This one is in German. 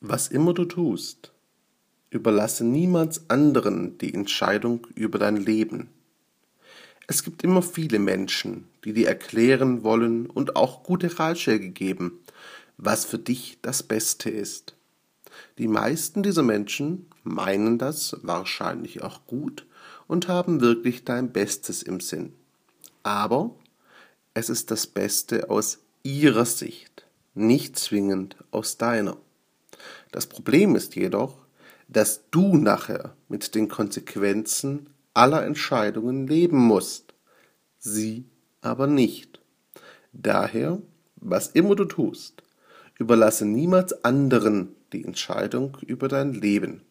Was immer du tust, überlasse niemals anderen die Entscheidung über dein Leben. Es gibt immer viele Menschen, die dir erklären wollen und auch gute Ratschläge geben, was für dich das Beste ist. Die meisten dieser Menschen meinen das wahrscheinlich auch gut und haben wirklich dein Bestes im Sinn. Aber es ist das Beste aus ihrer Sicht, nicht zwingend aus deiner. Das Problem ist jedoch, dass du nachher mit den Konsequenzen aller Entscheidungen leben musst, sie aber nicht. Daher, was immer du tust, überlasse niemals anderen die Entscheidung über dein Leben.